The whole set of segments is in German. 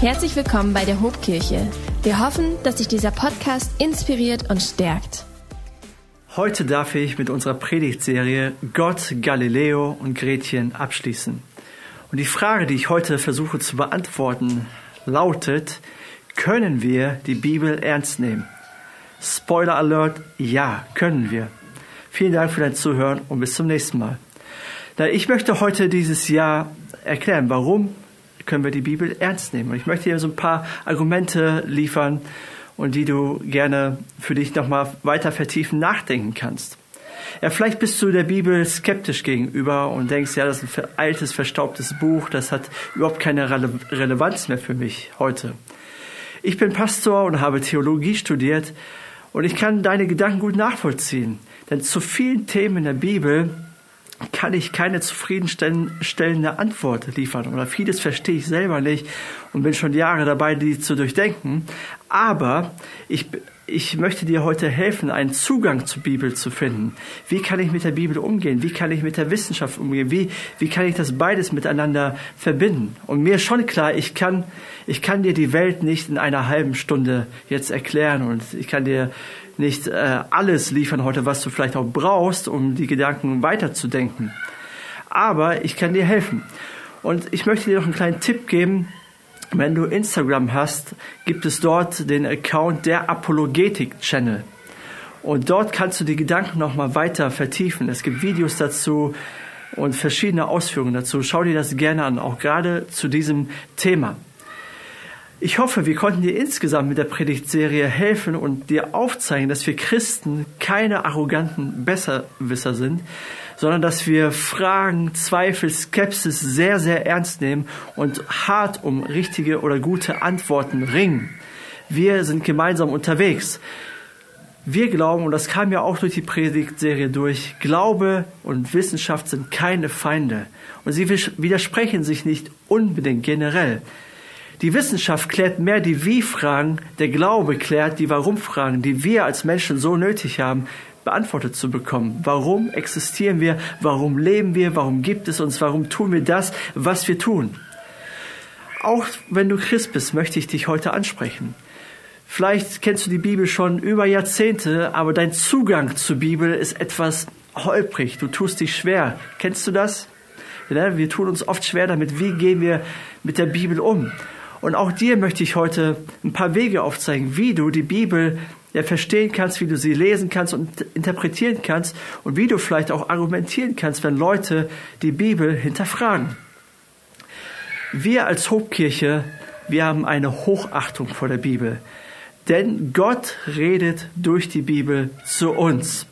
Herzlich willkommen bei der Hobkirche. Wir hoffen, dass dich dieser Podcast inspiriert und stärkt. Heute darf ich mit unserer Predigtserie Gott, Galileo und Gretchen abschließen. Und die Frage, die ich heute versuche zu beantworten, lautet, können wir die Bibel ernst nehmen? Spoiler Alert, ja, können wir. Vielen Dank für dein Zuhören und bis zum nächsten Mal. Ich möchte heute dieses Jahr erklären, warum können wir die Bibel ernst nehmen. Und ich möchte dir so ein paar Argumente liefern und die du gerne für dich nochmal weiter vertiefen nachdenken kannst. Ja, vielleicht bist du der Bibel skeptisch gegenüber und denkst, ja, das ist ein altes, verstaubtes Buch, das hat überhaupt keine Rele Relevanz mehr für mich heute. Ich bin Pastor und habe Theologie studiert und ich kann deine Gedanken gut nachvollziehen. Denn zu vielen Themen in der Bibel kann ich keine zufriedenstellende Antwort liefern oder vieles verstehe ich selber nicht und bin schon Jahre dabei, die zu durchdenken. Aber ich, ich möchte dir heute helfen, einen Zugang zur Bibel zu finden. Wie kann ich mit der Bibel umgehen? Wie kann ich mit der Wissenschaft umgehen? Wie, wie kann ich das beides miteinander verbinden? Und mir ist schon klar, ich kann, ich kann dir die Welt nicht in einer halben Stunde jetzt erklären und ich kann dir nicht äh, alles liefern heute, was du vielleicht auch brauchst, um die Gedanken weiterzudenken. Aber ich kann dir helfen. Und ich möchte dir noch einen kleinen Tipp geben. Wenn du Instagram hast, gibt es dort den Account der Apologetik Channel. Und dort kannst du die Gedanken noch mal weiter vertiefen. Es gibt Videos dazu und verschiedene Ausführungen dazu. Schau dir das gerne an, auch gerade zu diesem Thema. Ich hoffe, wir konnten dir insgesamt mit der Predigtserie helfen und dir aufzeigen, dass wir Christen keine arroganten Besserwisser sind, sondern dass wir Fragen, Zweifel, Skepsis sehr, sehr ernst nehmen und hart um richtige oder gute Antworten ringen. Wir sind gemeinsam unterwegs. Wir glauben, und das kam ja auch durch die Predigtserie durch, Glaube und Wissenschaft sind keine Feinde. Und sie widersprechen sich nicht unbedingt generell. Die Wissenschaft klärt mehr die Wie-Fragen, der Glaube klärt die Warum-Fragen, die wir als Menschen so nötig haben, beantwortet zu bekommen. Warum existieren wir? Warum leben wir? Warum gibt es uns? Warum tun wir das, was wir tun? Auch wenn du Christ bist, möchte ich dich heute ansprechen. Vielleicht kennst du die Bibel schon über Jahrzehnte, aber dein Zugang zur Bibel ist etwas holprig. Du tust dich schwer. Kennst du das? Wir tun uns oft schwer damit. Wie gehen wir mit der Bibel um? Und auch dir möchte ich heute ein paar Wege aufzeigen, wie du die Bibel ja, verstehen kannst, wie du sie lesen kannst und interpretieren kannst und wie du vielleicht auch argumentieren kannst, wenn Leute die Bibel hinterfragen. Wir als Hobkirche, wir haben eine Hochachtung vor der Bibel, denn Gott redet durch die Bibel zu uns.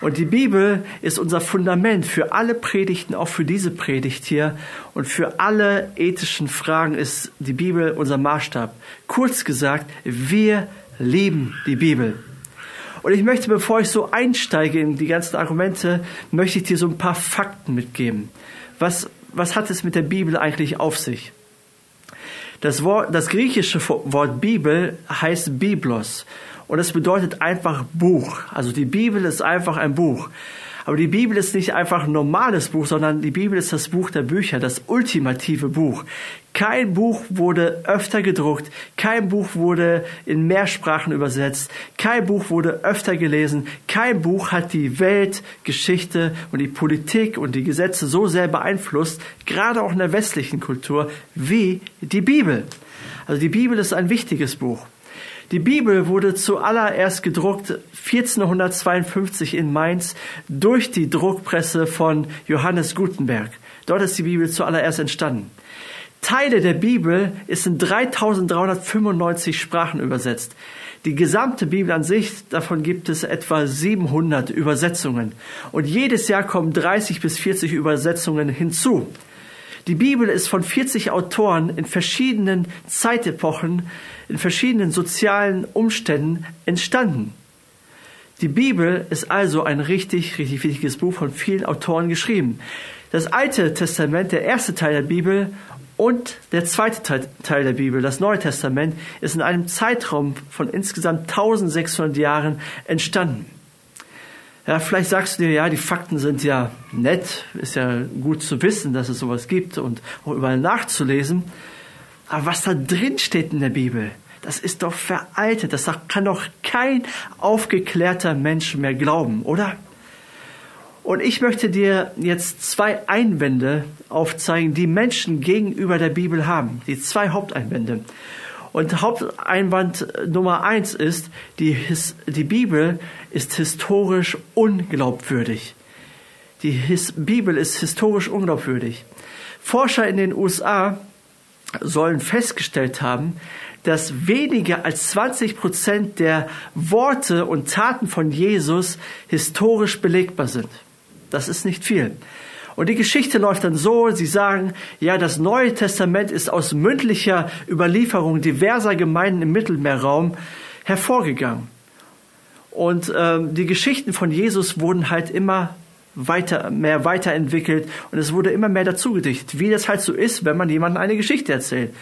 Und die Bibel ist unser Fundament für alle Predigten, auch für diese Predigt hier. Und für alle ethischen Fragen ist die Bibel unser Maßstab. Kurz gesagt, wir lieben die Bibel. Und ich möchte, bevor ich so einsteige in die ganzen Argumente, möchte ich dir so ein paar Fakten mitgeben. Was, was hat es mit der Bibel eigentlich auf sich? Das, Wort, das griechische Wort Bibel heißt Biblos und es bedeutet einfach Buch. Also die Bibel ist einfach ein Buch. Aber die Bibel ist nicht einfach ein normales Buch, sondern die Bibel ist das Buch der Bücher, das ultimative Buch. Kein Buch wurde öfter gedruckt, kein Buch wurde in mehr Sprachen übersetzt, kein Buch wurde öfter gelesen, kein Buch hat die Welt, Geschichte und die Politik und die Gesetze so sehr beeinflusst, gerade auch in der westlichen Kultur, wie die Bibel. Also die Bibel ist ein wichtiges Buch. Die Bibel wurde zuallererst gedruckt 1452 in Mainz durch die Druckpresse von Johannes Gutenberg. Dort ist die Bibel zuallererst entstanden. Teile der Bibel ist in 3395 Sprachen übersetzt. Die gesamte Bibel an sich, davon gibt es etwa 700 Übersetzungen. Und jedes Jahr kommen 30 bis 40 Übersetzungen hinzu. Die Bibel ist von 40 Autoren in verschiedenen Zeitepochen, in verschiedenen sozialen Umständen entstanden. Die Bibel ist also ein richtig, richtig wichtiges Buch von vielen Autoren geschrieben. Das Alte Testament, der erste Teil der Bibel und der zweite Teil der Bibel, das Neue Testament, ist in einem Zeitraum von insgesamt 1600 Jahren entstanden. Ja, vielleicht sagst du dir, ja, die Fakten sind ja nett, ist ja gut zu wissen, dass es sowas gibt und auch überall nachzulesen. Aber was da drin steht in der Bibel, das ist doch veraltet. Das kann doch kein aufgeklärter Mensch mehr glauben, oder? Und ich möchte dir jetzt zwei Einwände aufzeigen, die Menschen gegenüber der Bibel haben. Die zwei Haupteinwände. Und Haupteinwand Nummer eins ist, die, His, die Bibel ist historisch unglaubwürdig. Die His, Bibel ist historisch unglaubwürdig. Forscher in den USA sollen festgestellt haben, dass weniger als 20 Prozent der Worte und Taten von Jesus historisch belegbar sind. Das ist nicht viel. Und die Geschichte läuft dann so, sie sagen, ja, das Neue Testament ist aus mündlicher Überlieferung diverser Gemeinden im Mittelmeerraum hervorgegangen. Und ähm, die Geschichten von Jesus wurden halt immer weiter, mehr weiterentwickelt und es wurde immer mehr dazugedichtet, wie das halt so ist, wenn man jemandem eine Geschichte erzählt.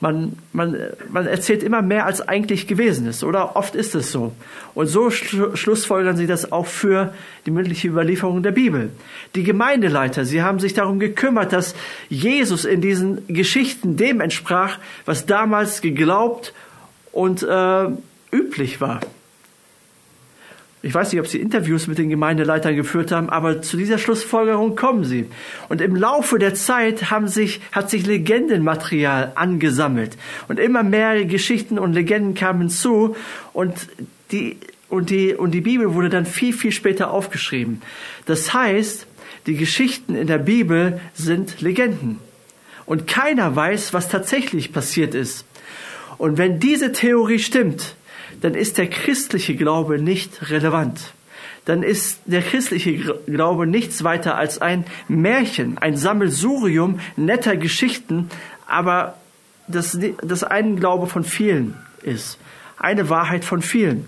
Man, man, man erzählt immer mehr, als eigentlich gewesen ist, oder? Oft ist es so. Und so schl schlussfolgern sie das auch für die mündliche Überlieferung der Bibel. Die Gemeindeleiter, sie haben sich darum gekümmert, dass Jesus in diesen Geschichten dem entsprach, was damals geglaubt und äh, üblich war. Ich weiß nicht, ob Sie Interviews mit den Gemeindeleitern geführt haben, aber zu dieser Schlussfolgerung kommen Sie. Und im Laufe der Zeit haben sich, hat sich Legendenmaterial angesammelt. Und immer mehr Geschichten und Legenden kamen zu. Und die, und die, und die Bibel wurde dann viel, viel später aufgeschrieben. Das heißt, die Geschichten in der Bibel sind Legenden. Und keiner weiß, was tatsächlich passiert ist. Und wenn diese Theorie stimmt, dann ist der christliche Glaube nicht relevant. Dann ist der christliche Glaube nichts weiter als ein Märchen, ein Sammelsurium netter Geschichten, aber das, das ein Glaube von vielen ist. Eine Wahrheit von vielen.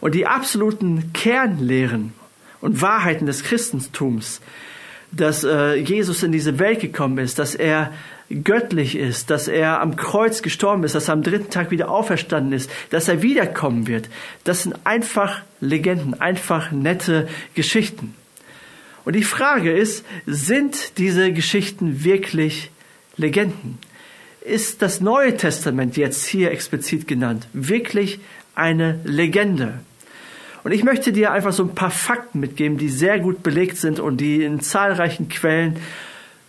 Und die absoluten Kernlehren und Wahrheiten des Christentums, dass äh, Jesus in diese Welt gekommen ist, dass er göttlich ist, dass er am Kreuz gestorben ist, dass er am dritten Tag wieder auferstanden ist, dass er wiederkommen wird. Das sind einfach Legenden, einfach nette Geschichten. Und die Frage ist, sind diese Geschichten wirklich Legenden? Ist das Neue Testament jetzt hier explizit genannt wirklich eine Legende? Und ich möchte dir einfach so ein paar Fakten mitgeben, die sehr gut belegt sind und die in zahlreichen Quellen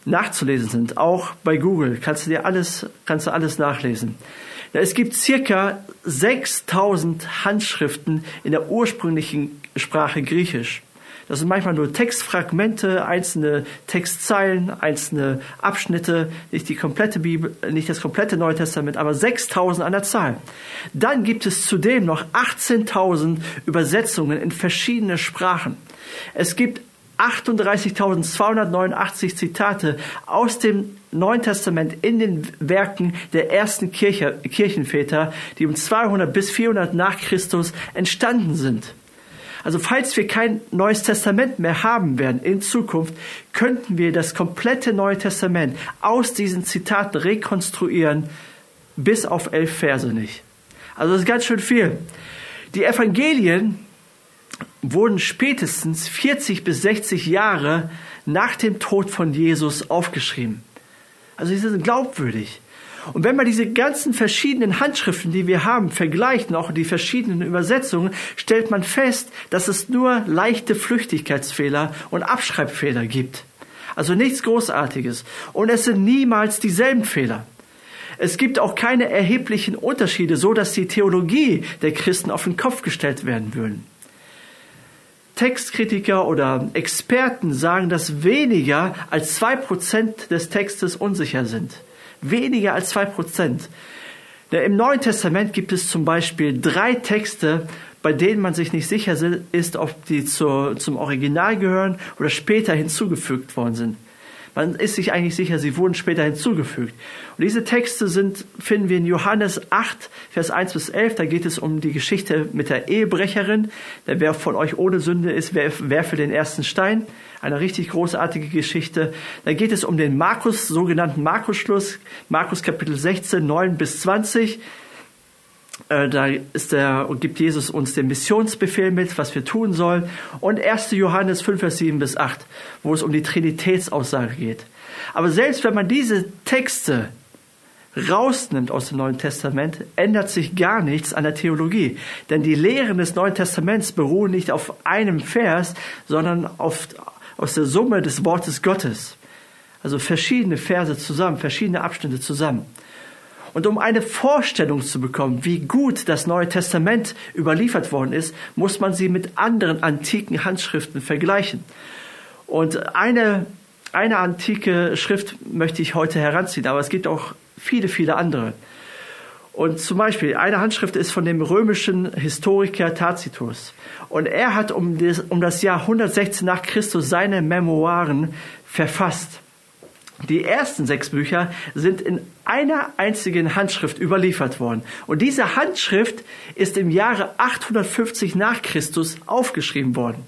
nachzulesen sind, auch bei Google. Kannst du dir alles, kannst du alles nachlesen. Es gibt circa 6000 Handschriften in der ursprünglichen Sprache Griechisch. Das sind manchmal nur Textfragmente, einzelne Textzeilen, einzelne Abschnitte, nicht die komplette Bibel, nicht das komplette Neue Testament, aber 6000 an der Zahl. Dann gibt es zudem noch 18.000 Übersetzungen in verschiedene Sprachen. Es gibt 38.289 Zitate aus dem Neuen Testament in den Werken der ersten Kirche, Kirchenväter, die um 200 bis 400 nach Christus entstanden sind. Also falls wir kein neues Testament mehr haben werden in Zukunft, könnten wir das komplette Neue Testament aus diesen Zitaten rekonstruieren, bis auf elf Verse nicht. Also das ist ganz schön viel. Die Evangelien wurden spätestens 40 bis 60 Jahre nach dem Tod von Jesus aufgeschrieben. Also sie sind glaubwürdig. Und wenn man diese ganzen verschiedenen Handschriften, die wir haben, vergleicht, auch die verschiedenen Übersetzungen, stellt man fest, dass es nur leichte Flüchtigkeitsfehler und Abschreibfehler gibt. Also nichts Großartiges. Und es sind niemals dieselben Fehler. Es gibt auch keine erheblichen Unterschiede, so dass die Theologie der Christen auf den Kopf gestellt werden würden. Textkritiker oder Experten sagen, dass weniger als zwei Prozent des Textes unsicher sind. Weniger als zwei Prozent. Im Neuen Testament gibt es zum Beispiel drei Texte, bei denen man sich nicht sicher ist, ob die zu, zum Original gehören oder später hinzugefügt worden sind. Man ist sich eigentlich sicher, sie wurden später hinzugefügt. Und diese Texte sind, finden wir in Johannes 8, Vers 1 bis 11. Da geht es um die Geschichte mit der Ehebrecherin. Der, wer von euch ohne Sünde ist, wer, wer für den ersten Stein. Eine richtig großartige Geschichte. Da geht es um den Markus, sogenannten Markus-Schluss. Markus Kapitel 16, 9 bis 20. Äh, da ist der, gibt Jesus uns den Missionsbefehl mit, was wir tun sollen. Und 1. Johannes 5, Vers 7 bis 8, wo es um die Trinitätsaussage geht. Aber selbst wenn man diese Texte rausnimmt aus dem Neuen Testament, ändert sich gar nichts an der Theologie. Denn die Lehren des Neuen Testaments beruhen nicht auf einem Vers, sondern auf, aus der Summe des Wortes Gottes. Also verschiedene Verse zusammen, verschiedene Abschnitte zusammen. Und um eine Vorstellung zu bekommen, wie gut das Neue Testament überliefert worden ist, muss man sie mit anderen antiken Handschriften vergleichen. Und eine, eine antike Schrift möchte ich heute heranziehen, aber es gibt auch viele, viele andere. Und zum Beispiel, eine Handschrift ist von dem römischen Historiker Tacitus. Und er hat um das, um das Jahr 116 nach Christus seine Memoiren verfasst. Die ersten sechs Bücher sind in einer einzigen Handschrift überliefert worden. Und diese Handschrift ist im Jahre 850 nach Christus aufgeschrieben worden.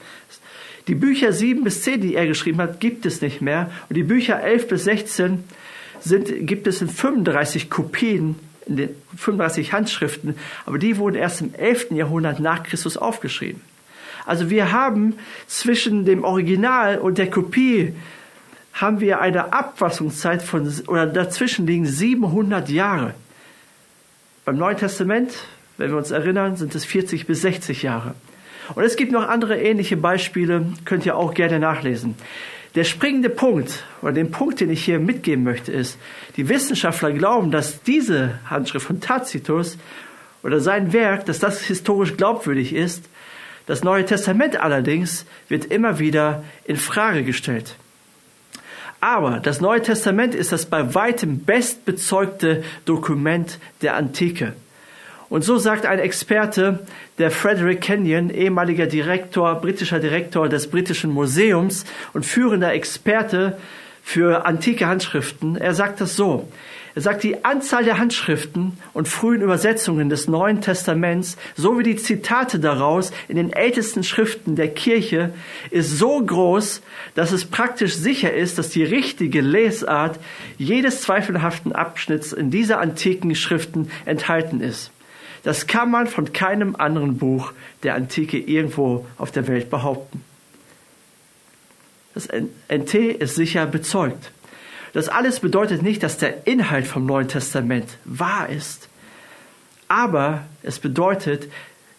Die Bücher 7 bis 10, die er geschrieben hat, gibt es nicht mehr. Und die Bücher 11 bis 16 sind, gibt es in 35 Kopien, 35 Handschriften, aber die wurden erst im 11. Jahrhundert nach Christus aufgeschrieben. Also wir haben zwischen dem Original und der Kopie haben wir eine Abfassungszeit von, oder dazwischen liegen 700 Jahre. Beim Neuen Testament, wenn wir uns erinnern, sind es 40 bis 60 Jahre. Und es gibt noch andere ähnliche Beispiele, könnt ihr auch gerne nachlesen. Der springende Punkt oder den Punkt, den ich hier mitgeben möchte, ist, die Wissenschaftler glauben, dass diese Handschrift von Tacitus oder sein Werk, dass das historisch glaubwürdig ist. Das Neue Testament allerdings wird immer wieder in Frage gestellt. Aber das Neue Testament ist das bei weitem bestbezeugte Dokument der Antike. Und so sagt ein Experte, der Frederick Kenyon, ehemaliger Direktor, britischer Direktor des Britischen Museums und führender Experte für antike Handschriften, er sagt das so. Er sagt, die Anzahl der Handschriften und frühen Übersetzungen des Neuen Testaments sowie die Zitate daraus in den ältesten Schriften der Kirche ist so groß, dass es praktisch sicher ist, dass die richtige Lesart jedes zweifelhaften Abschnitts in dieser antiken Schriften enthalten ist. Das kann man von keinem anderen Buch der Antike irgendwo auf der Welt behaupten. Das NT ist sicher bezeugt. Das alles bedeutet nicht, dass der Inhalt vom Neuen Testament wahr ist. Aber es bedeutet,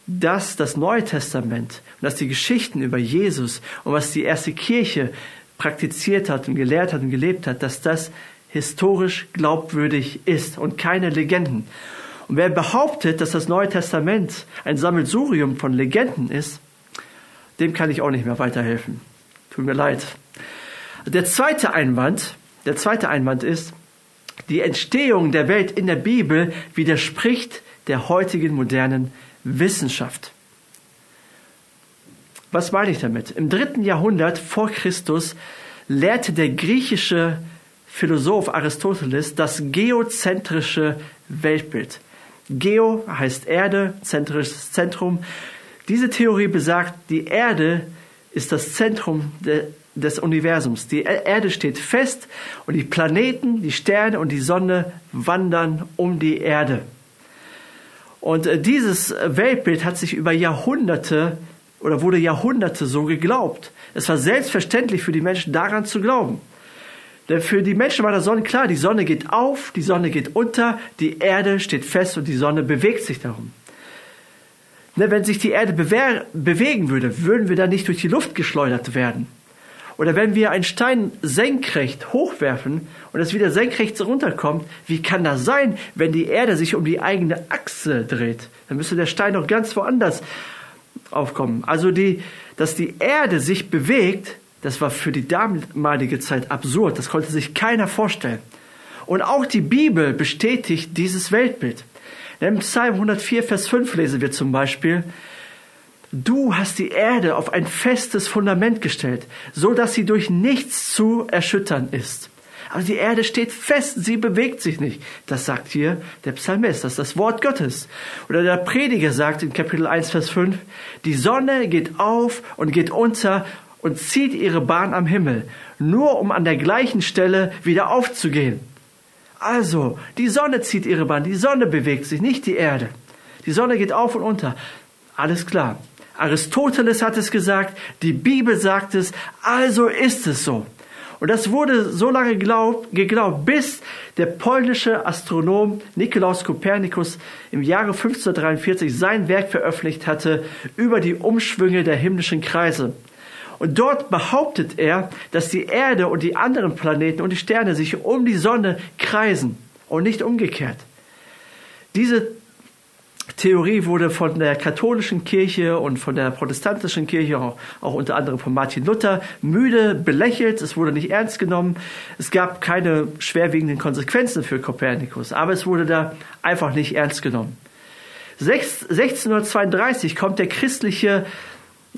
dass das Neue Testament und dass die Geschichten über Jesus und was die erste Kirche praktiziert hat und gelehrt hat und gelebt hat, dass das historisch glaubwürdig ist und keine Legenden. Und wer behauptet, dass das Neue Testament ein Sammelsurium von Legenden ist, dem kann ich auch nicht mehr weiterhelfen. Tut mir leid. Der zweite Einwand, der zweite Einwand ist, die Entstehung der Welt in der Bibel widerspricht der heutigen modernen Wissenschaft. Was meine ich damit? Im dritten Jahrhundert vor Christus lehrte der griechische Philosoph Aristoteles das geozentrische Weltbild. Geo heißt Erde, zentrisches Zentrum. Diese Theorie besagt, die Erde ist das Zentrum de, des Universums. Die Erde steht fest und die Planeten, die Sterne und die Sonne wandern um die Erde. Und äh, dieses Weltbild hat sich über Jahrhunderte oder wurde Jahrhunderte so geglaubt. Es war selbstverständlich für die Menschen daran zu glauben. Denn für die Menschen war das Sonne klar, die Sonne geht auf, die Sonne geht unter, die Erde steht fest und die Sonne bewegt sich darum. Ne, wenn sich die Erde bewegen würde, würden wir dann nicht durch die Luft geschleudert werden. Oder wenn wir einen Stein senkrecht hochwerfen und es wieder senkrecht runterkommt, wie kann das sein, wenn die Erde sich um die eigene Achse dreht? Dann müsste der Stein doch ganz woanders aufkommen. Also die, dass die Erde sich bewegt, das war für die damalige Zeit absurd. Das konnte sich keiner vorstellen. Und auch die Bibel bestätigt dieses Weltbild. Im Psalm 104, Vers 5 lesen wir zum Beispiel, Du hast die Erde auf ein festes Fundament gestellt, so dass sie durch nichts zu erschüttern ist. Also die Erde steht fest, sie bewegt sich nicht. Das sagt hier der Psalmist, das ist das Wort Gottes. Oder der Prediger sagt in Kapitel 1, Vers 5, die Sonne geht auf und geht unter und zieht ihre Bahn am Himmel, nur um an der gleichen Stelle wieder aufzugehen. Also, die Sonne zieht ihre Bahn, die Sonne bewegt sich, nicht die Erde. Die Sonne geht auf und unter. Alles klar. Aristoteles hat es gesagt, die Bibel sagt es, also ist es so. Und das wurde so lange glaub, geglaubt, bis der polnische Astronom Nikolaus Kopernikus im Jahre 1543 sein Werk veröffentlicht hatte über die Umschwünge der himmlischen Kreise. Und dort behauptet er, dass die Erde und die anderen Planeten und die Sterne sich um die Sonne kreisen und nicht umgekehrt. Diese Theorie wurde von der katholischen Kirche und von der protestantischen Kirche, auch, auch, unter anderem von Martin Luther, müde belächelt. Es wurde nicht ernst genommen. Es gab keine schwerwiegenden Konsequenzen für Kopernikus, aber es wurde da einfach nicht ernst genommen. 1632 kommt der christliche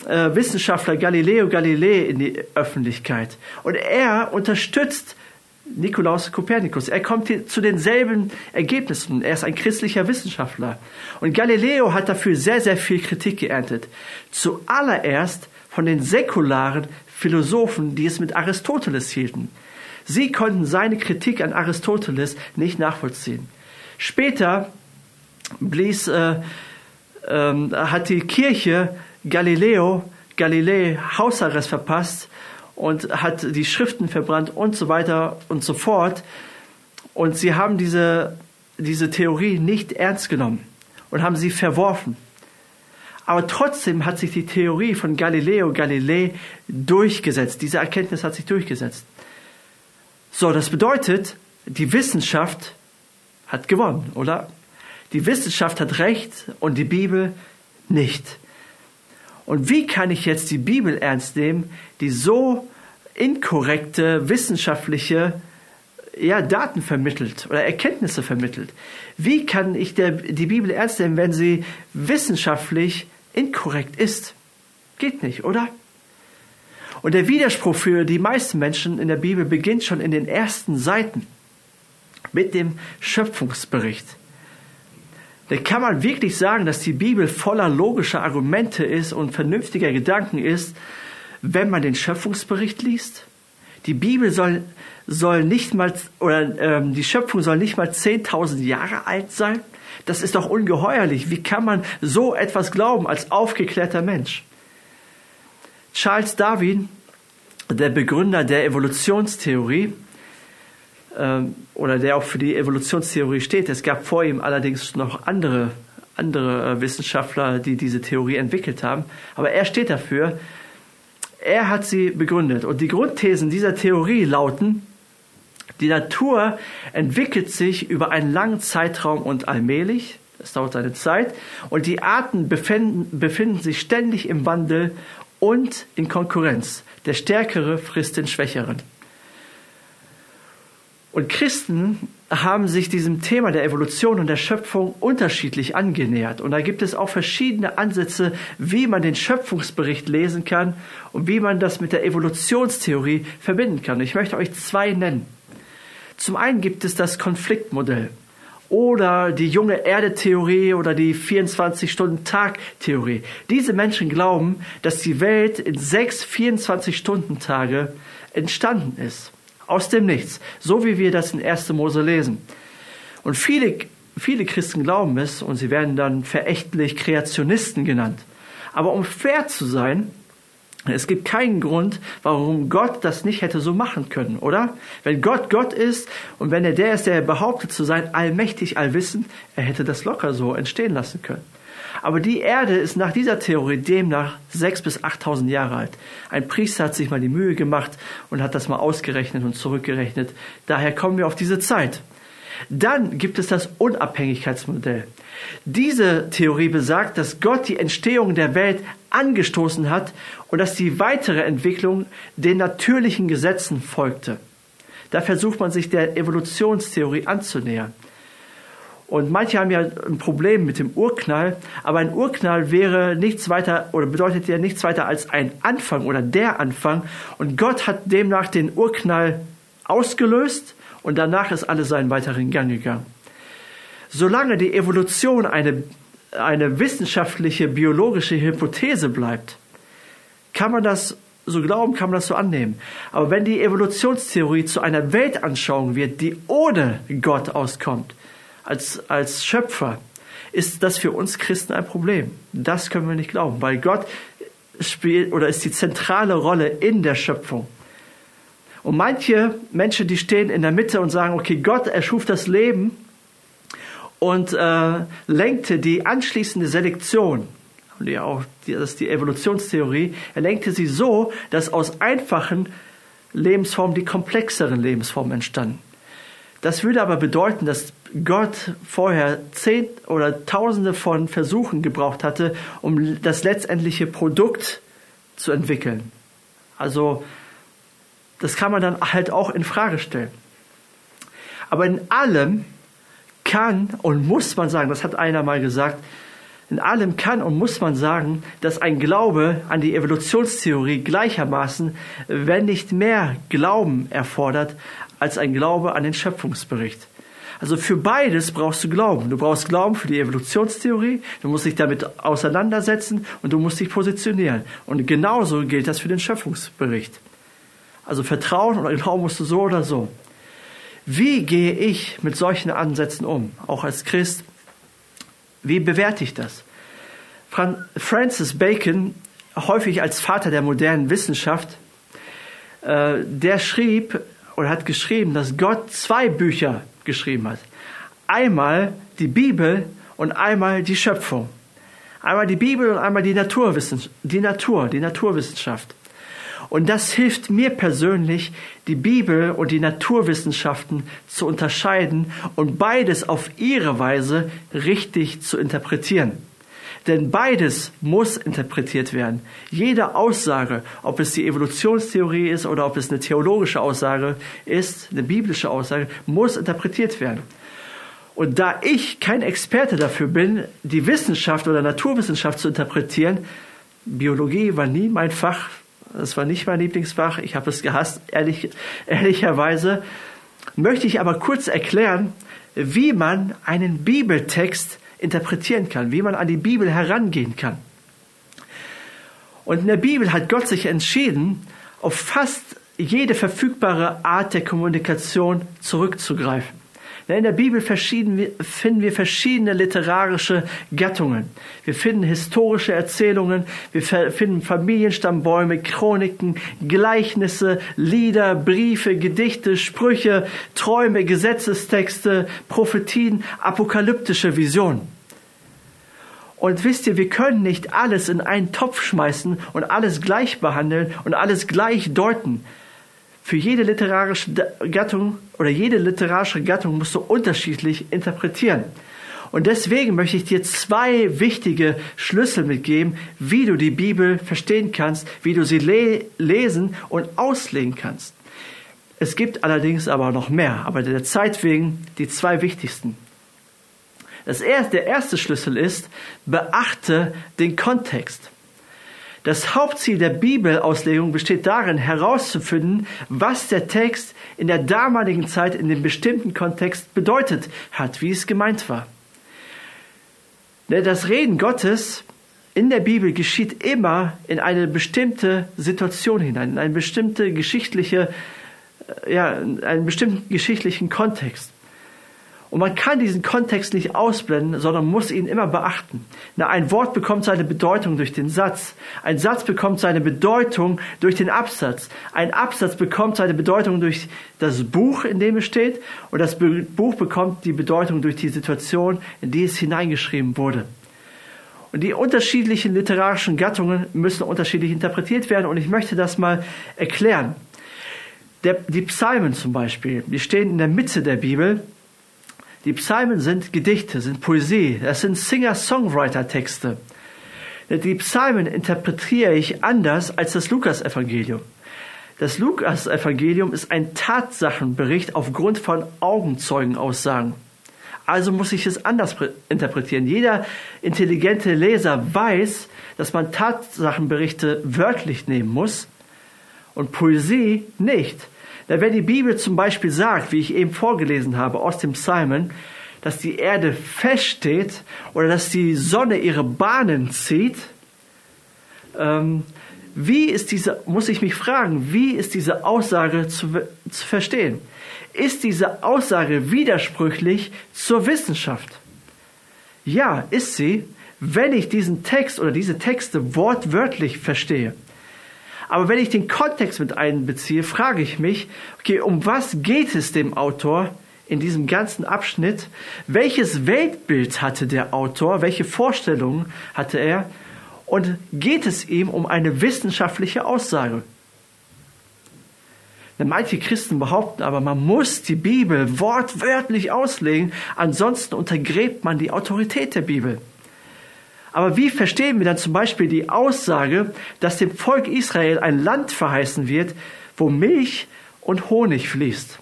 äh, Wissenschaftler Galileo Galilei in die Öffentlichkeit und er unterstützt Nikolaus Kopernikus. Er kommt zu denselben Ergebnissen. Er ist ein christlicher Wissenschaftler. Und Galileo hat dafür sehr, sehr viel Kritik geerntet. Zuallererst von den säkularen Philosophen, die es mit Aristoteles hielten. Sie konnten seine Kritik an Aristoteles nicht nachvollziehen. Später blies, äh, äh, hat die Kirche Galileo Galilei Hausarrest verpasst und hat die Schriften verbrannt und so weiter und so fort. Und sie haben diese, diese Theorie nicht ernst genommen und haben sie verworfen. Aber trotzdem hat sich die Theorie von Galileo Galilei durchgesetzt. Diese Erkenntnis hat sich durchgesetzt. So, das bedeutet, die Wissenschaft hat gewonnen, oder? Die Wissenschaft hat recht und die Bibel nicht. Und wie kann ich jetzt die Bibel ernst nehmen, die so inkorrekte wissenschaftliche ja, Daten vermittelt oder Erkenntnisse vermittelt? Wie kann ich der, die Bibel ernst nehmen, wenn sie wissenschaftlich inkorrekt ist? Geht nicht, oder? Und der Widerspruch für die meisten Menschen in der Bibel beginnt schon in den ersten Seiten mit dem Schöpfungsbericht. Kann man wirklich sagen, dass die Bibel voller logischer Argumente ist und vernünftiger Gedanken ist, wenn man den Schöpfungsbericht liest? Die Bibel soll, soll nicht mal, oder ähm, die Schöpfung soll nicht mal 10.000 Jahre alt sein? Das ist doch ungeheuerlich. Wie kann man so etwas glauben als aufgeklärter Mensch? Charles Darwin, der Begründer der Evolutionstheorie, ähm, oder der auch für die Evolutionstheorie steht. Es gab vor ihm allerdings noch andere, andere äh, Wissenschaftler, die diese Theorie entwickelt haben. Aber er steht dafür. Er hat sie begründet. Und die Grundthesen dieser Theorie lauten, die Natur entwickelt sich über einen langen Zeitraum und allmählich. Es dauert seine Zeit. Und die Arten befinden, befinden sich ständig im Wandel und in Konkurrenz. Der Stärkere frisst den Schwächeren. Und Christen haben sich diesem Thema der Evolution und der Schöpfung unterschiedlich angenähert. Und da gibt es auch verschiedene Ansätze, wie man den Schöpfungsbericht lesen kann und wie man das mit der Evolutionstheorie verbinden kann. Ich möchte euch zwei nennen. Zum einen gibt es das Konfliktmodell oder die junge Erde-Theorie oder die 24-Stunden-Tag-Theorie. Diese Menschen glauben, dass die Welt in sechs 24-Stunden-Tage entstanden ist aus dem Nichts, so wie wir das in 1. Mose lesen. Und viele, viele Christen glauben es und sie werden dann verächtlich Kreationisten genannt. Aber um fair zu sein, es gibt keinen Grund, warum Gott das nicht hätte so machen können, oder? Wenn Gott Gott ist und wenn er der ist, der behauptet zu sein, allmächtig, allwissend, er hätte das locker so entstehen lassen können. Aber die Erde ist nach dieser Theorie demnach sechs bis achttausend Jahre alt. Ein Priester hat sich mal die Mühe gemacht und hat das mal ausgerechnet und zurückgerechnet. Daher kommen wir auf diese Zeit. Dann gibt es das Unabhängigkeitsmodell. Diese Theorie besagt, dass Gott die Entstehung der Welt angestoßen hat und dass die weitere Entwicklung den natürlichen Gesetzen folgte. Da versucht man sich der Evolutionstheorie anzunähern. Und manche haben ja ein Problem mit dem Urknall, aber ein Urknall wäre nichts weiter oder bedeutet ja nichts weiter als ein Anfang oder der Anfang. Und Gott hat demnach den Urknall ausgelöst und danach ist alles seinen weiteren Gang gegangen. Solange die Evolution eine, eine wissenschaftliche, biologische Hypothese bleibt, kann man das so glauben, kann man das so annehmen. Aber wenn die Evolutionstheorie zu einer Weltanschauung wird, die ohne Gott auskommt, als, als Schöpfer, ist das für uns Christen ein Problem. Das können wir nicht glauben, weil Gott spielt oder ist die zentrale Rolle in der Schöpfung. Und manche Menschen, die stehen in der Mitte und sagen, okay, Gott erschuf das Leben und äh, lenkte die anschließende Selektion, ja auch die, das ist die Evolutionstheorie, er lenkte sie so, dass aus einfachen Lebensformen die komplexeren Lebensformen entstanden. Das würde aber bedeuten, dass Gott vorher zehn oder tausende von Versuchen gebraucht hatte, um das letztendliche Produkt zu entwickeln. Also das kann man dann halt auch in Frage stellen. Aber in allem kann und muss man sagen, das hat einer mal gesagt, in allem kann und muss man sagen, dass ein Glaube an die Evolutionstheorie gleichermaßen, wenn nicht mehr Glauben erfordert, als ein Glaube an den Schöpfungsbericht. Also für beides brauchst du Glauben. Du brauchst Glauben für die Evolutionstheorie, du musst dich damit auseinandersetzen und du musst dich positionieren. Und genauso gilt das für den Schöpfungsbericht. Also Vertrauen oder Glauben musst du so oder so. Wie gehe ich mit solchen Ansätzen um, auch als Christ? Wie bewerte ich das? Francis Bacon, häufig als Vater der modernen Wissenschaft, äh, der schrieb oder hat geschrieben, dass Gott zwei Bücher geschrieben hat. Einmal die Bibel und einmal die Schöpfung. Einmal die Bibel und einmal die Naturwissenschaft, die Natur, die Naturwissenschaft. Und das hilft mir persönlich, die Bibel und die Naturwissenschaften zu unterscheiden und beides auf ihre Weise richtig zu interpretieren. Denn beides muss interpretiert werden. Jede Aussage, ob es die Evolutionstheorie ist oder ob es eine theologische Aussage ist, eine biblische Aussage, muss interpretiert werden. Und da ich kein Experte dafür bin, die Wissenschaft oder Naturwissenschaft zu interpretieren, Biologie war nie mein Fach, das war nicht mein Lieblingsfach. Ich habe es gehasst, ehrlich, ehrlicherweise. Möchte ich aber kurz erklären, wie man einen Bibeltext interpretieren kann, wie man an die Bibel herangehen kann. Und in der Bibel hat Gott sich entschieden, auf fast jede verfügbare Art der Kommunikation zurückzugreifen. In der Bibel finden wir verschiedene literarische Gattungen. Wir finden historische Erzählungen, wir finden Familienstammbäume, Chroniken, Gleichnisse, Lieder, Briefe, Gedichte, Sprüche, Träume, Gesetzestexte, Prophetien, apokalyptische Visionen. Und wisst ihr, wir können nicht alles in einen Topf schmeißen und alles gleich behandeln und alles gleich deuten. Für jede literarische Gattung oder jede literarische Gattung musst du unterschiedlich interpretieren. Und deswegen möchte ich dir zwei wichtige Schlüssel mitgeben, wie du die Bibel verstehen kannst, wie du sie le lesen und auslegen kannst. Es gibt allerdings aber noch mehr, aber der Zeit wegen die zwei wichtigsten. Das erste, der erste Schlüssel ist, beachte den Kontext. Das Hauptziel der Bibelauslegung besteht darin, herauszufinden, was der Text in der damaligen Zeit in dem bestimmten Kontext bedeutet hat, wie es gemeint war. Das Reden Gottes in der Bibel geschieht immer in eine bestimmte Situation hinein, in eine bestimmte geschichtliche, äh, ja, in einen bestimmten geschichtlichen Kontext. Und man kann diesen Kontext nicht ausblenden, sondern muss ihn immer beachten. Na, ein Wort bekommt seine Bedeutung durch den Satz. Ein Satz bekommt seine Bedeutung durch den Absatz. Ein Absatz bekommt seine Bedeutung durch das Buch, in dem es steht. Und das Buch bekommt die Bedeutung durch die Situation, in die es hineingeschrieben wurde. Und die unterschiedlichen literarischen Gattungen müssen unterschiedlich interpretiert werden. Und ich möchte das mal erklären. Der, die Psalmen zum Beispiel, die stehen in der Mitte der Bibel die Psalmen sind Gedichte, sind Poesie, das sind Singer-Songwriter-Texte. Die Psalmen interpretiere ich anders als das Lukas-Evangelium. Das Lukas-Evangelium ist ein Tatsachenbericht aufgrund von Augenzeugenaussagen. Also muss ich es anders interpretieren. Jeder intelligente Leser weiß, dass man Tatsachenberichte wörtlich nehmen muss und Poesie nicht. Wenn die Bibel zum Beispiel sagt, wie ich eben vorgelesen habe aus dem Psalmen, dass die Erde feststeht oder dass die Sonne ihre Bahnen zieht, ähm, wie ist diese, muss ich mich fragen, wie ist diese Aussage zu, zu verstehen? Ist diese Aussage widersprüchlich zur Wissenschaft? Ja, ist sie, wenn ich diesen Text oder diese Texte wortwörtlich verstehe. Aber wenn ich den Kontext mit einbeziehe, frage ich mich, okay, um was geht es dem Autor in diesem ganzen Abschnitt? Welches Weltbild hatte der Autor? Welche Vorstellungen hatte er? Und geht es ihm um eine wissenschaftliche Aussage? Manche Christen behaupten aber, man muss die Bibel wortwörtlich auslegen, ansonsten untergräbt man die Autorität der Bibel. Aber wie verstehen wir dann zum Beispiel die Aussage, dass dem Volk Israel ein Land verheißen wird, wo Milch und Honig fließt?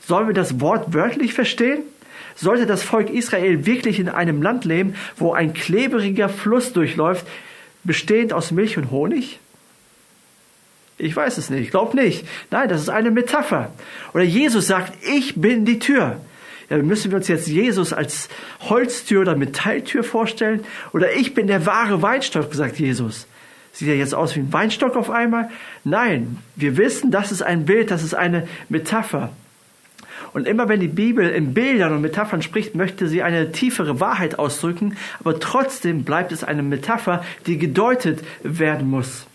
Sollen wir das wortwörtlich verstehen? Sollte das Volk Israel wirklich in einem Land leben, wo ein klebriger Fluss durchläuft, bestehend aus Milch und Honig? Ich weiß es nicht, ich glaube nicht. Nein, das ist eine Metapher. Oder Jesus sagt, ich bin die Tür. Ja, müssen wir uns jetzt Jesus als Holztür oder Metalltür vorstellen? Oder ich bin der wahre Weinstock, sagt Jesus. Sieht er jetzt aus wie ein Weinstock auf einmal? Nein, wir wissen, das ist ein Bild, das ist eine Metapher. Und immer wenn die Bibel in Bildern und Metaphern spricht, möchte sie eine tiefere Wahrheit ausdrücken, aber trotzdem bleibt es eine Metapher, die gedeutet werden muss.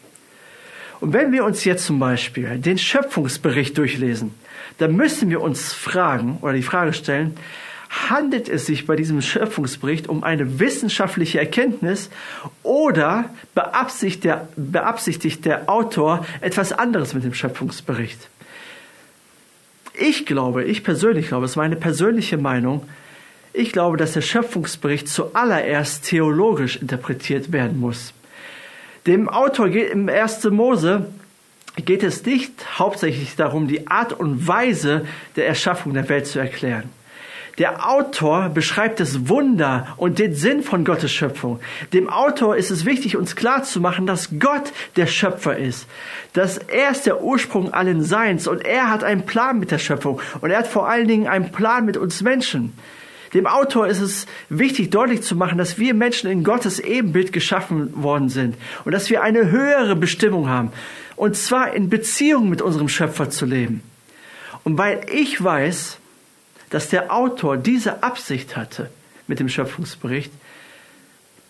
Und wenn wir uns jetzt zum Beispiel den Schöpfungsbericht durchlesen, dann müssen wir uns fragen oder die Frage stellen, handelt es sich bei diesem Schöpfungsbericht um eine wissenschaftliche Erkenntnis oder beabsichtigt der, beabsichtigt der Autor etwas anderes mit dem Schöpfungsbericht? Ich glaube, ich persönlich glaube, es ist meine persönliche Meinung, ich glaube, dass der Schöpfungsbericht zuallererst theologisch interpretiert werden muss. Dem Autor geht im 1. Mose geht es nicht hauptsächlich darum, die Art und Weise der Erschaffung der Welt zu erklären. Der Autor beschreibt das Wunder und den Sinn von Gottes Schöpfung. Dem Autor ist es wichtig, uns klarzumachen, dass Gott der Schöpfer ist. Dass er ist der Ursprung allen Seins und er hat einen Plan mit der Schöpfung und er hat vor allen Dingen einen Plan mit uns Menschen. Dem Autor ist es wichtig, deutlich zu machen, dass wir Menschen in Gottes Ebenbild geschaffen worden sind und dass wir eine höhere Bestimmung haben. Und zwar in Beziehung mit unserem Schöpfer zu leben. Und weil ich weiß, dass der Autor diese Absicht hatte mit dem Schöpfungsbericht,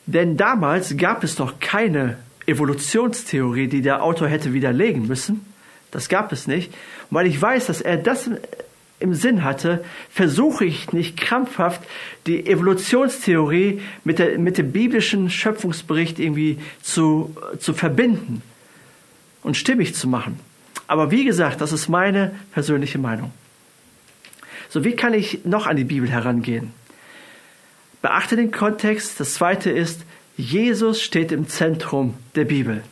denn damals gab es noch keine Evolutionstheorie, die der Autor hätte widerlegen müssen. Das gab es nicht. Und weil ich weiß, dass er das im Sinn hatte, versuche ich nicht krampfhaft die Evolutionstheorie mit, der, mit dem biblischen Schöpfungsbericht irgendwie zu, zu verbinden und stimmig zu machen. Aber wie gesagt, das ist meine persönliche Meinung. So, wie kann ich noch an die Bibel herangehen? Beachte den Kontext. Das zweite ist, Jesus steht im Zentrum der Bibel.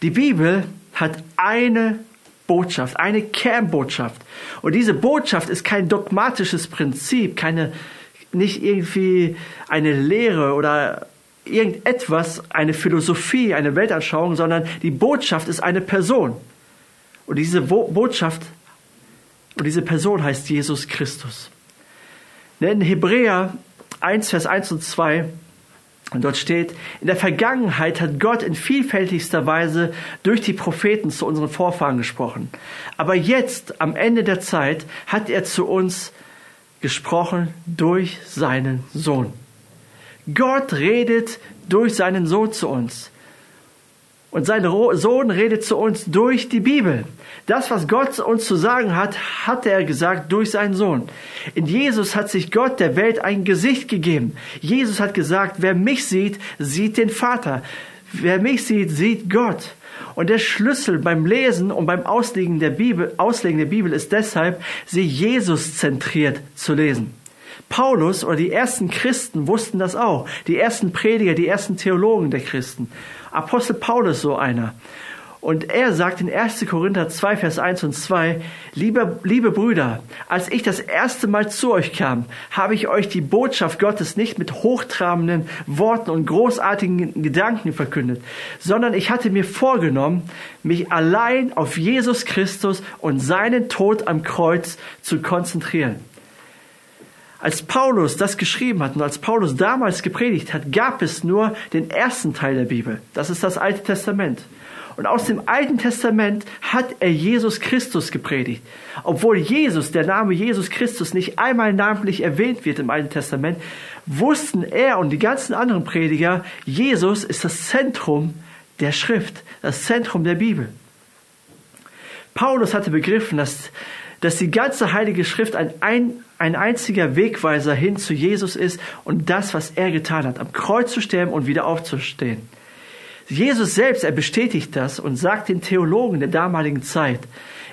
Die Bibel hat eine Botschaft, eine Kernbotschaft. Und diese Botschaft ist kein dogmatisches Prinzip, keine, nicht irgendwie eine Lehre oder irgendetwas, eine Philosophie, eine Weltanschauung, sondern die Botschaft ist eine Person. Und diese Botschaft und diese Person heißt Jesus Christus. In Hebräer 1, Vers 1 und 2, und dort steht, in der Vergangenheit hat Gott in vielfältigster Weise durch die Propheten zu unseren Vorfahren gesprochen. Aber jetzt, am Ende der Zeit, hat er zu uns gesprochen durch seinen Sohn. Gott redet durch seinen Sohn zu uns. Und sein Sohn redet zu uns durch die Bibel. Das, was Gott uns zu sagen hat, hat er gesagt durch seinen Sohn. In Jesus hat sich Gott der Welt ein Gesicht gegeben. Jesus hat gesagt, wer mich sieht, sieht den Vater. Wer mich sieht, sieht Gott. Und der Schlüssel beim Lesen und beim Auslegen der Bibel, Auslegen der Bibel ist deshalb, sie Jesus zentriert zu lesen. Paulus oder die ersten Christen wussten das auch. Die ersten Prediger, die ersten Theologen der Christen. Apostel Paulus so einer. Und er sagt in 1. Korinther 2, Vers 1 und 2, liebe, liebe Brüder, als ich das erste Mal zu euch kam, habe ich euch die Botschaft Gottes nicht mit hochtrabenden Worten und großartigen Gedanken verkündet, sondern ich hatte mir vorgenommen, mich allein auf Jesus Christus und seinen Tod am Kreuz zu konzentrieren. Als Paulus das geschrieben hat und als Paulus damals gepredigt hat, gab es nur den ersten Teil der Bibel. Das ist das Alte Testament. Und aus dem Alten Testament hat er Jesus Christus gepredigt. Obwohl Jesus, der Name Jesus Christus nicht einmal namentlich erwähnt wird im Alten Testament, wussten er und die ganzen anderen Prediger, Jesus ist das Zentrum der Schrift, das Zentrum der Bibel. Paulus hatte begriffen, dass, dass die ganze Heilige Schrift ein, ein, ein einziger Wegweiser hin zu Jesus ist und das, was er getan hat, am Kreuz zu sterben und wieder aufzustehen. Jesus selbst, er bestätigt das und sagt den Theologen der damaligen Zeit,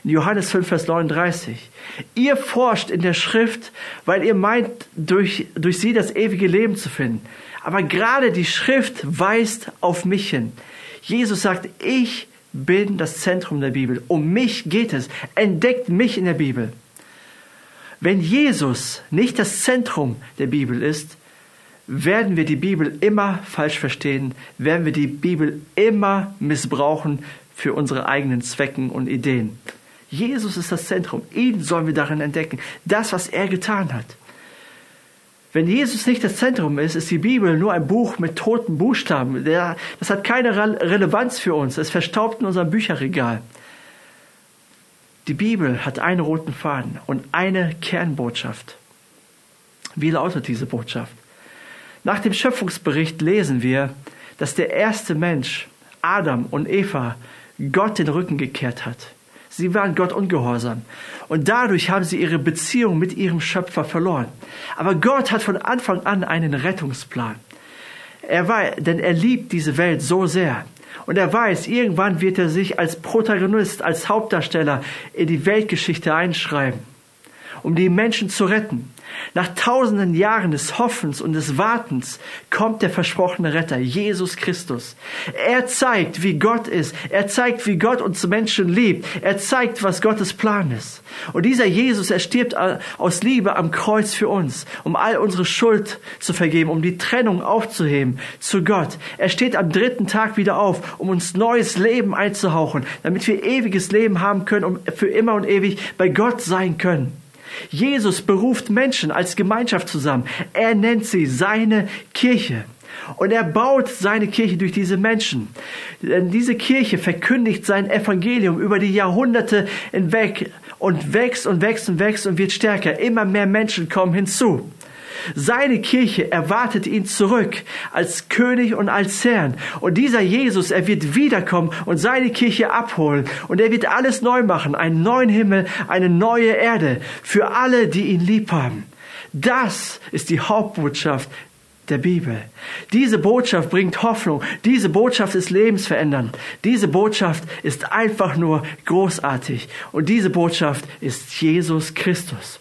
in Johannes 5, Vers 39. Ihr forscht in der Schrift, weil ihr meint, durch, durch sie das ewige Leben zu finden. Aber gerade die Schrift weist auf mich hin. Jesus sagt, ich bin das Zentrum der Bibel. Um mich geht es. Entdeckt mich in der Bibel. Wenn Jesus nicht das Zentrum der Bibel ist, werden wir die Bibel immer falsch verstehen, werden wir die Bibel immer missbrauchen für unsere eigenen Zwecken und Ideen. Jesus ist das Zentrum. Ihn sollen wir darin entdecken. Das, was er getan hat. Wenn Jesus nicht das Zentrum ist, ist die Bibel nur ein Buch mit toten Buchstaben. das hat keine Relevanz für uns. Es verstaubt in unserem Bücherregal. Die Bibel hat einen roten Faden und eine Kernbotschaft. Wie lautet diese Botschaft? Nach dem Schöpfungsbericht lesen wir, dass der erste Mensch, Adam und Eva, Gott den Rücken gekehrt hat. Sie waren Gott ungehorsam. Und dadurch haben sie ihre Beziehung mit ihrem Schöpfer verloren. Aber Gott hat von Anfang an einen Rettungsplan. Er war, denn er liebt diese Welt so sehr. Und er weiß, irgendwann wird er sich als Protagonist, als Hauptdarsteller in die Weltgeschichte einschreiben, um die Menschen zu retten. Nach tausenden Jahren des Hoffens und des Wartens kommt der versprochene Retter, Jesus Christus. Er zeigt, wie Gott ist. Er zeigt, wie Gott uns Menschen liebt. Er zeigt, was Gottes Plan ist. Und dieser Jesus, er stirbt aus Liebe am Kreuz für uns, um all unsere Schuld zu vergeben, um die Trennung aufzuheben zu Gott. Er steht am dritten Tag wieder auf, um uns neues Leben einzuhauchen, damit wir ewiges Leben haben können und für immer und ewig bei Gott sein können. Jesus beruft Menschen als Gemeinschaft zusammen. Er nennt sie seine Kirche. Und er baut seine Kirche durch diese Menschen. Denn diese Kirche verkündigt sein Evangelium über die Jahrhunderte hinweg und wächst und wächst und wächst und wird stärker. Immer mehr Menschen kommen hinzu. Seine Kirche erwartet ihn zurück als König und als Herrn. Und dieser Jesus, er wird wiederkommen und seine Kirche abholen. Und er wird alles neu machen. Einen neuen Himmel, eine neue Erde für alle, die ihn lieb haben. Das ist die Hauptbotschaft der Bibel. Diese Botschaft bringt Hoffnung. Diese Botschaft ist lebensverändernd. Diese Botschaft ist einfach nur großartig. Und diese Botschaft ist Jesus Christus.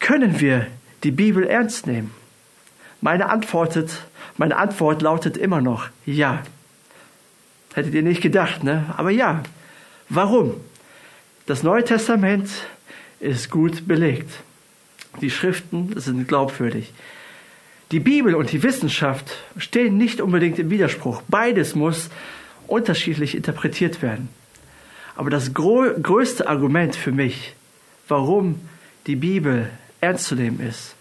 Können wir die Bibel ernst nehmen? Meine Antwort, meine Antwort lautet immer noch ja. Hättet ihr nicht gedacht, ne? Aber ja. Warum? Das Neue Testament ist gut belegt. Die Schriften sind glaubwürdig. Die Bibel und die Wissenschaft stehen nicht unbedingt im Widerspruch. Beides muss unterschiedlich interpretiert werden. Aber das größte Argument für mich, warum die Bibel ernst zu nehmen ist.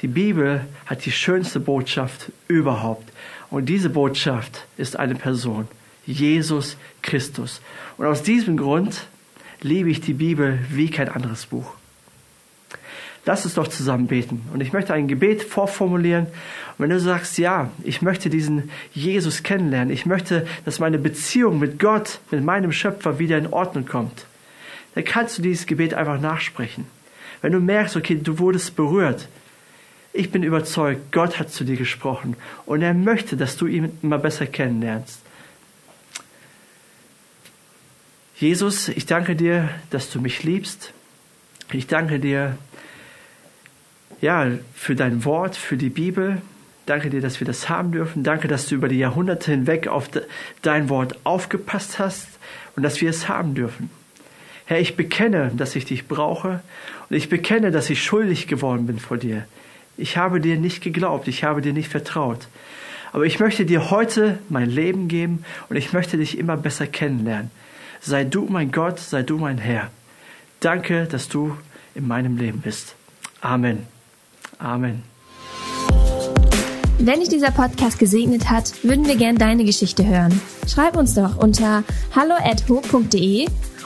Die Bibel hat die schönste Botschaft überhaupt. Und diese Botschaft ist eine Person, Jesus Christus. Und aus diesem Grund liebe ich die Bibel wie kein anderes Buch. Lass uns doch zusammen beten. Und ich möchte ein Gebet vorformulieren. Und wenn du sagst, ja, ich möchte diesen Jesus kennenlernen, ich möchte, dass meine Beziehung mit Gott, mit meinem Schöpfer wieder in Ordnung kommt, dann kannst du dieses Gebet einfach nachsprechen. Wenn du merkst, okay, du wurdest berührt, ich bin überzeugt, Gott hat zu dir gesprochen und er möchte, dass du ihn immer besser kennenlernst. Jesus, ich danke dir, dass du mich liebst. Ich danke dir, ja, für dein Wort, für die Bibel. Danke dir, dass wir das haben dürfen. Danke, dass du über die Jahrhunderte hinweg auf dein Wort aufgepasst hast und dass wir es haben dürfen. Herr, ich bekenne, dass ich dich brauche und ich bekenne, dass ich schuldig geworden bin vor dir. Ich habe dir nicht geglaubt, ich habe dir nicht vertraut. Aber ich möchte dir heute mein Leben geben und ich möchte dich immer besser kennenlernen. Sei du mein Gott, sei du mein Herr. Danke, dass du in meinem Leben bist. Amen. Amen. Wenn dich dieser Podcast gesegnet hat, würden wir gern deine Geschichte hören. Schreib uns doch unter hallo@ho.de